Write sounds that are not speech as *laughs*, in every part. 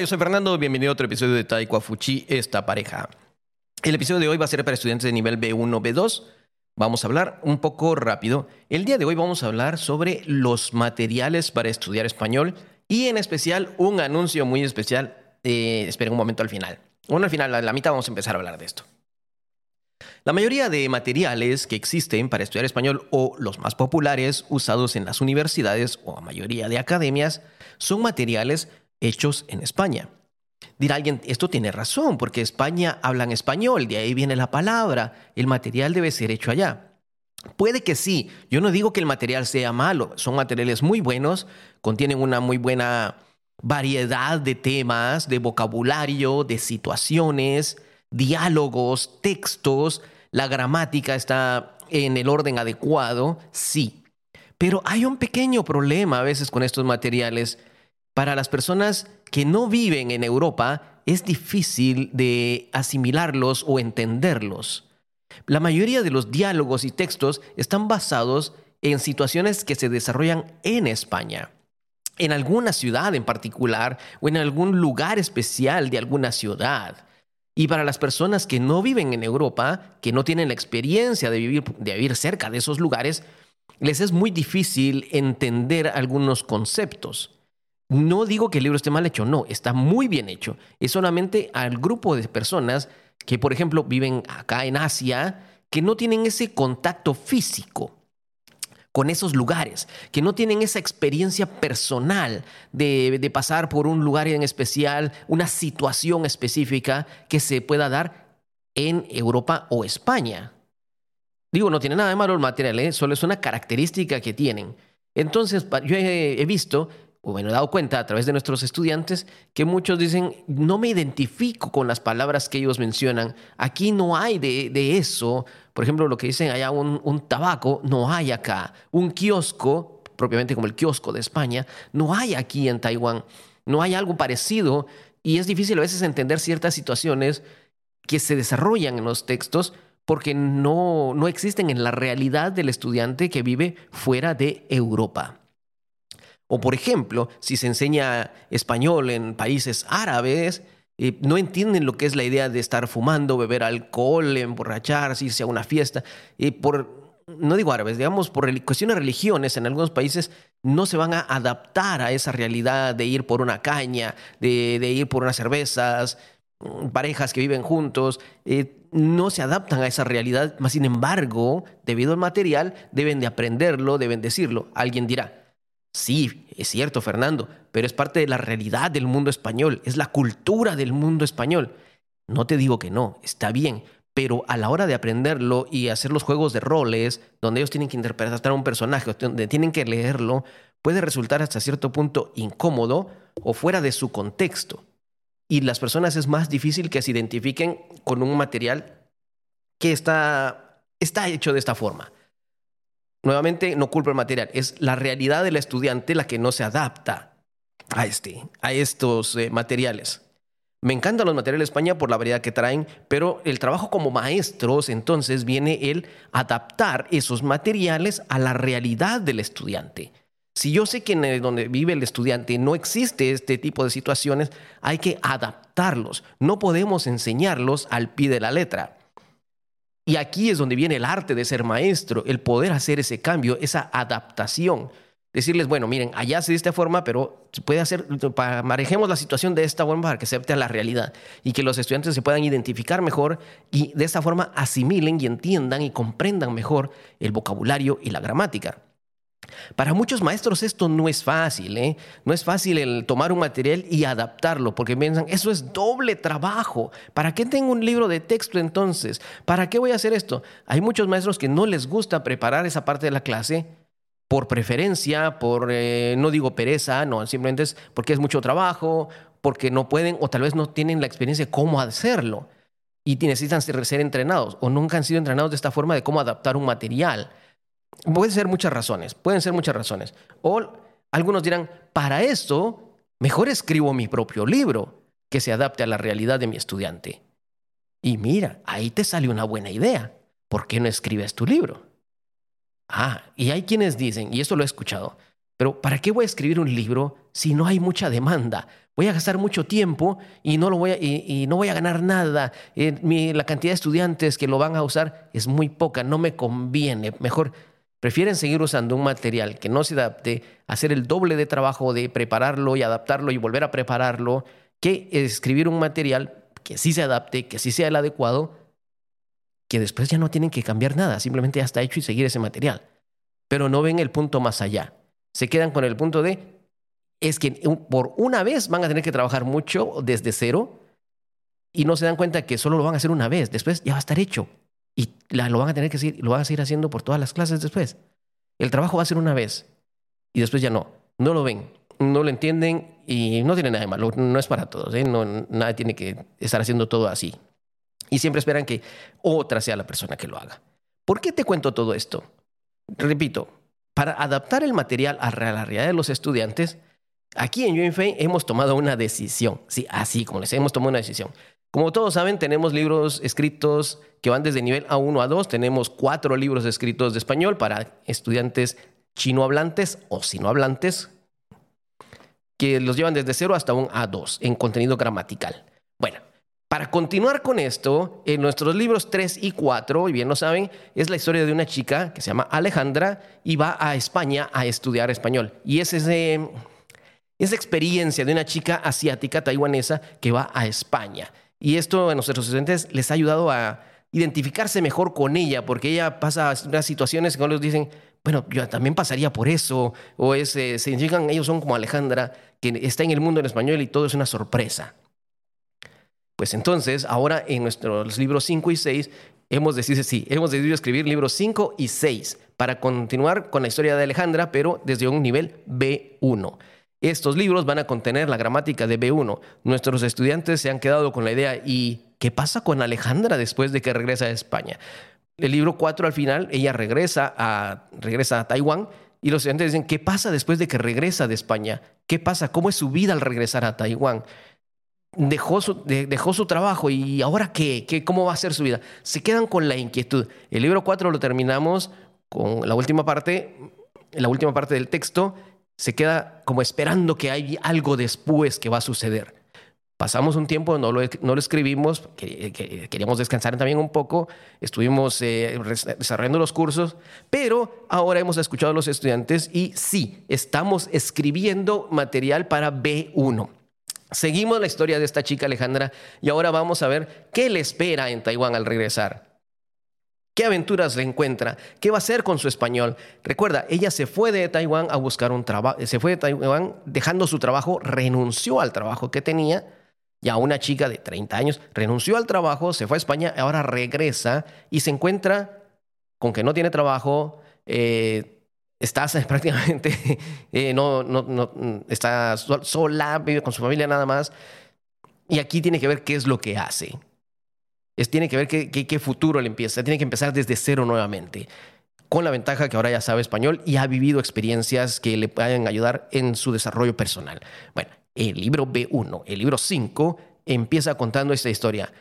Yo soy Fernando, bienvenido a otro episodio de Taiko Fuchi, esta pareja. El episodio de hoy va a ser para estudiantes de nivel B1, B2. Vamos a hablar un poco rápido. El día de hoy vamos a hablar sobre los materiales para estudiar español y en especial un anuncio muy especial. Eh, esperen un momento al final. Bueno, al final, a la mitad vamos a empezar a hablar de esto. La mayoría de materiales que existen para estudiar español o los más populares usados en las universidades o la mayoría de academias son materiales hechos en España. Dirá alguien, esto tiene razón, porque España habla en español, de ahí viene la palabra, el material debe ser hecho allá. Puede que sí, yo no digo que el material sea malo, son materiales muy buenos, contienen una muy buena variedad de temas, de vocabulario, de situaciones, diálogos, textos, la gramática está en el orden adecuado, sí. Pero hay un pequeño problema a veces con estos materiales. Para las personas que no viven en Europa, es difícil de asimilarlos o entenderlos. La mayoría de los diálogos y textos están basados en situaciones que se desarrollan en España, en alguna ciudad en particular o en algún lugar especial de alguna ciudad. Y para las personas que no viven en Europa, que no tienen la experiencia de vivir, de vivir cerca de esos lugares, les es muy difícil entender algunos conceptos. No digo que el libro esté mal hecho, no, está muy bien hecho. Es solamente al grupo de personas que, por ejemplo, viven acá en Asia, que no tienen ese contacto físico con esos lugares, que no tienen esa experiencia personal de, pasar por un lugar en especial, una situación específica que se pueda dar en Europa o España. Digo, no tiene nada de malo el material, ¿eh? solo es una característica que tienen. Entonces, yo he, visto o me he dado cuenta a través de nuestros estudiantes que muchos dicen, no me identifico con las palabras que ellos mencionan, aquí no hay de, de eso, por ejemplo, lo que dicen allá un, tabaco, no hay acá. Un kiosco, propiamente como el kiosco de España, no hay aquí en Taiwán. No hay algo parecido y es difícil a veces entender ciertas situaciones que se desarrollan en los textos porque no, no existen en la realidad del estudiante que vive fuera de Europa. O por ejemplo, si se enseña español en países árabes, no entienden lo que es la idea de estar fumando, beber alcohol, emborracharse, irse a una fiesta. Y por, no digo árabes, digamos, por cuestiones de religiones en algunos países no se van a adaptar a esa realidad de ir por una caña, de, ir por unas cervezas, mm, parejas que viven juntos. Eh, no se adaptan a esa realidad, más sin embargo, debido al material, deben de aprenderlo, deben decirlo. Alguien dirá, Sí, es cierto, Fernando, pero es parte de la realidad del mundo español, es la cultura del mundo español. No te digo que no, está bien, pero a la hora de aprenderlo y hacer los juegos de roles, donde ellos tienen que interpretar a un personaje, donde tienen que leerlo, puede resultar hasta cierto punto incómodo o fuera de su contexto. Y las personas es más difícil que se identifiquen con un material que está, está hecho de esta forma. Nuevamente, no culpa el material, es la realidad del estudiante la que no se adapta a, este, a estos eh, materiales. Me encantan los materiales de España por la variedad que traen, pero el trabajo como maestros entonces viene el adaptar esos materiales a la realidad del estudiante. Si yo sé que en donde vive el estudiante no existe este tipo de situaciones, hay que adaptarlos. No podemos enseñarlos al pie de la letra. Y aquí es donde viene el arte de ser maestro, el poder hacer ese cambio, esa adaptación. Decirles, bueno, miren, allá se de esta forma, pero puede hacer, manejemos la situación de esta forma para que se a la realidad y que los estudiantes se puedan identificar mejor y de esta forma asimilen y entiendan y comprendan mejor el vocabulario y la gramática. Para muchos maestros esto no es fácil, ¿eh? No es fácil el tomar un material y adaptarlo, porque piensan, eso es doble trabajo. ¿Para qué tengo un libro de texto entonces? ¿Para qué voy a hacer esto? Hay muchos maestros que no les gusta preparar esa parte de la clase por preferencia, por, eh, no digo pereza, no, simplemente es porque es mucho trabajo, porque no pueden o tal vez no tienen la experiencia de cómo hacerlo y necesitan ser entrenados o nunca han sido entrenados de esta forma de cómo adaptar un material. Pueden ser muchas razones, pueden ser muchas razones. O algunos dirán, para esto, mejor escribo mi propio libro que se adapte a la realidad de mi estudiante. Y mira, ahí te sale una buena idea. ¿Por qué no escribes tu libro? Ah, y hay quienes dicen, y esto lo he escuchado, Pero ¿para qué voy a escribir un libro si no hay mucha demanda? Voy a gastar mucho tiempo y no, lo voy, a, y, no voy a ganar nada. Eh, la cantidad de estudiantes que lo van a usar es muy poca, no me conviene. Mejor prefieren seguir usando un material que no se adapte, hacer el doble de trabajo de prepararlo y adaptarlo y volver a prepararlo, que escribir un material que sí se adapte, que sí sea el adecuado, que después ya no tienen que cambiar nada, simplemente ya está hecho y seguir ese material. Pero no ven el punto más allá se quedan con el punto de, es que por una vez van a tener que trabajar mucho desde cero y no se dan cuenta que solo lo van a hacer una vez, después ya va a estar hecho y lo van a tener que seguir, lo van a seguir haciendo por todas las clases después. El trabajo va a ser una vez y después ya no, no lo ven, no lo entienden y no tiene nada de malo, no es para todos, ¿eh? no, nadie tiene que estar haciendo todo así. Y siempre esperan que otra sea la persona que lo haga. ¿Por qué te cuento todo esto? Repito, para adaptar el material a la realidad de los estudiantes, aquí en UNFA hemos tomado una decisión. Sí, así como les hemos tomado una decisión. Como todos saben, tenemos libros escritos que van desde nivel A1 a 2. Tenemos cuatro libros escritos de español para estudiantes chino hablantes o sino hablantes, que los llevan desde 0 hasta un A2 en contenido gramatical. Bueno, para continuar con esto, en nuestros libros 3 y 4, y bien lo saben, es la historia de una chica que se llama Alejandra y va a España a estudiar español. Y es ese, esa experiencia de una chica asiática taiwanesa que va a España. Y esto a nuestros estudiantes les ha ayudado a identificarse mejor con ella, porque ella pasa unas situaciones que ellos dicen, bueno, yo también pasaría por eso, o eh, se llegan, ellos son como Alejandra, que está en el mundo en español y todo es una sorpresa. Pues entonces, ahora en nuestros libros 5 y 6, hemos decidido, sí, hemos decidido escribir libros 5 y 6 para continuar con la historia de Alejandra, pero desde un nivel B1. Estos libros van a contener la gramática de B1. Nuestros estudiantes se han quedado con la idea, ¿y qué pasa con Alejandra después de que regresa a España? El libro 4 al final, ella regresa a, regresa a Taiwán y los estudiantes dicen, ¿qué pasa después de que regresa de España? ¿Qué pasa? ¿Cómo es su vida al regresar a Taiwán? dejó su, dejó su trabajo y ahora qué? qué, cómo va a ser su vida. Se quedan con la inquietud. El libro 4 lo terminamos con la última parte, la última parte del texto, se queda como esperando que hay algo después que va a suceder. Pasamos un tiempo, no lo, escribimos, queríamos descansar también un poco, estuvimos eh, desarrollando los cursos, pero ahora hemos escuchado a los estudiantes y sí, estamos escribiendo material para B1. Seguimos la historia de esta chica Alejandra y ahora vamos a ver qué le espera en Taiwán al regresar. ¿Qué aventuras le encuentra? ¿Qué va a hacer con su español? Recuerda, ella se fue de Taiwán a buscar un trabajo, se fue de Taiwán dejando su trabajo, renunció al trabajo que tenía. Ya una chica de 30 años renunció al trabajo, se fue a España, ahora regresa y se encuentra con que no tiene trabajo, eh, estás *laughs* prácticamente, eh, no, no, no, está sola, vive con su familia nada más. Y aquí tiene que ver qué es lo que hace. Es, tiene que ver qué, qué, futuro le empieza. Tiene que empezar desde cero nuevamente. Con la ventaja que ahora ya sabe español y ha vivido experiencias que le pueden ayudar en su desarrollo personal. Bueno, el libro B1, el libro 5, empieza contando esta historia.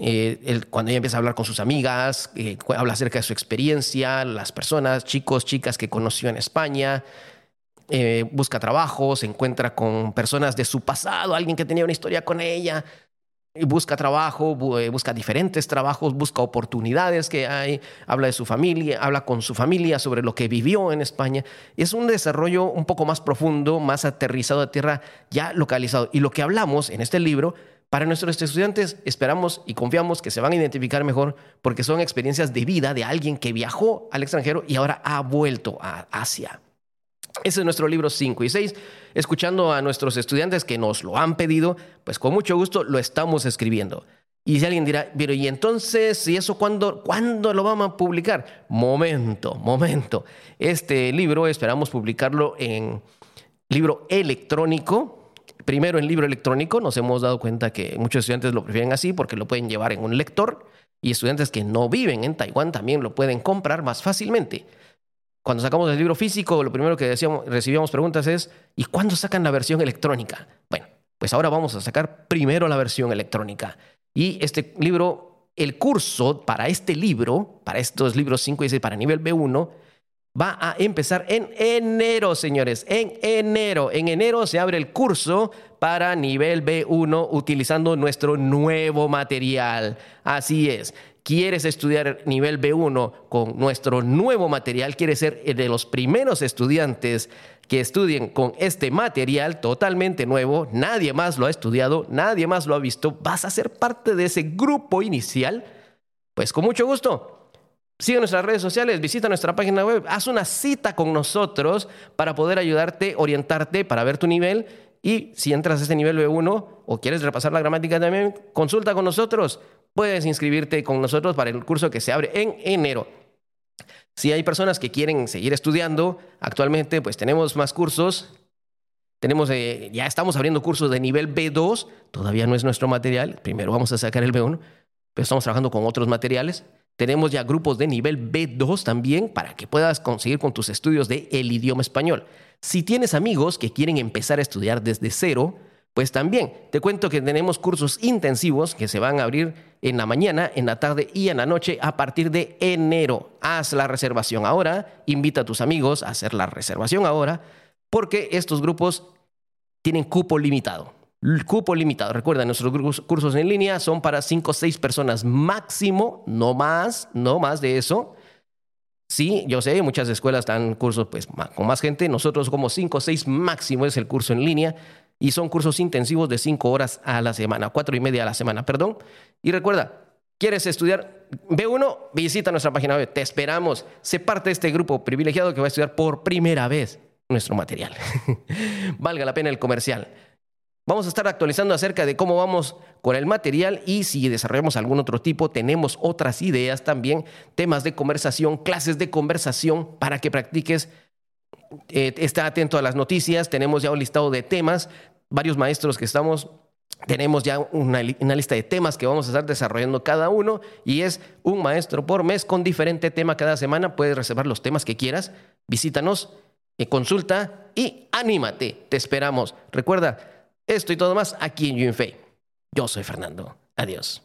Eh, cuando ella empieza a hablar con sus amigas, eh, habla acerca de su experiencia, las personas, chicos, chicas que conoció en España, eh, busca trabajo, se encuentra con personas de su pasado, alguien que tenía una historia con ella, busca trabajo, busca diferentes trabajos, busca oportunidades que hay, habla de su familia, habla con su familia sobre lo que vivió en España. Es un desarrollo un poco más profundo, más aterrizado a tierra, ya localizado. Y lo que hablamos en este libro para nuestros estudiantes esperamos y confiamos que se van a identificar mejor porque son experiencias de vida de alguien que viajó al extranjero y ahora ha vuelto a Asia. Ese es nuestro libro 5 y 6. Escuchando a nuestros estudiantes que nos lo han pedido, pues con mucho gusto lo estamos escribiendo. Y si alguien dirá, pero ¿y entonces, y eso cuándo, cuándo lo vamos a publicar? Momento, momento. Este libro esperamos publicarlo en libro electrónico primero en libro electrónico, nos hemos dado cuenta que muchos estudiantes lo prefieren así porque lo pueden llevar en un lector y estudiantes que no viven en Taiwán también lo pueden comprar más fácilmente. Cuando sacamos el libro físico, lo primero que decíamos, recibíamos preguntas es, ¿y cuándo sacan la versión electrónica? Bueno, pues ahora vamos a sacar primero la versión electrónica. Y este libro, el curso para este libro, para estos libros 5 y 6 para nivel B1, va a empezar en enero, señores. En enero. En enero se abre el curso para nivel B1 utilizando nuestro nuevo material. Así es. ¿Quieres estudiar nivel B1 con nuestro nuevo material? ¿Quieres ser de los primeros estudiantes que estudien con este material totalmente nuevo? Nadie más lo ha estudiado, nadie más lo ha visto. ¿Vas a ser parte de ese grupo inicial? Pues con mucho gusto. Sigue nuestras redes sociales, visita nuestra página web, haz una cita con nosotros para poder ayudarte, orientarte, para ver tu nivel. Y si entras a este nivel B1 o quieres repasar la gramática también, consulta con nosotros. Puedes inscribirte con nosotros para el curso que se abre en enero. Si hay personas que quieren seguir estudiando, actualmente pues tenemos más cursos. Tenemos, eh, ya estamos abriendo cursos de nivel B2, todavía no es nuestro material, primero vamos a sacar el B1, pero estamos trabajando con otros materiales. Tenemos ya grupos de nivel B2 también para que puedas conseguir con tus estudios de el idioma español. Si tienes amigos que quieren empezar a estudiar desde cero, pues también te cuento que tenemos cursos intensivos que se van a abrir en la mañana, en la tarde y en la noche a partir de enero. Haz la reservación ahora, invita a tus amigos a hacer la reservación ahora, porque estos grupos tienen cupo limitado cupo limitado. Recuerda, nuestros cursos en línea son para 5 o 6 personas máximo, no más, no más de eso. Sí, yo sé, muchas escuelas están cursos pues, con más gente. Nosotros como 5 o 6 máximo es el curso en línea y son cursos intensivos de 5 horas a la semana, 4 y media a la semana, perdón. Y recuerda, ¿quieres estudiar B1? Visita nuestra página web. Te esperamos. Sé parte de este grupo privilegiado que va a estudiar por primera vez nuestro material. *laughs* Valga la pena el comercial. Vamos a estar actualizando acerca de cómo vamos con el material y si desarrollamos algún otro tipo, tenemos otras ideas también, temas de conversación, clases de conversación para que practiques. Eh, está atento a las noticias, tenemos ya un listado de temas, varios maestros que estamos tenemos ya una, una, lista de temas que vamos a estar desarrollando cada uno y es un maestro por mes con diferente tema cada semana. Puedes reservar los temas que quieras. Visítanos, eh, consulta y anímate. Te esperamos. Recuerda, esto y todo más aquí en UNFE. Yo soy Fernando. Adiós.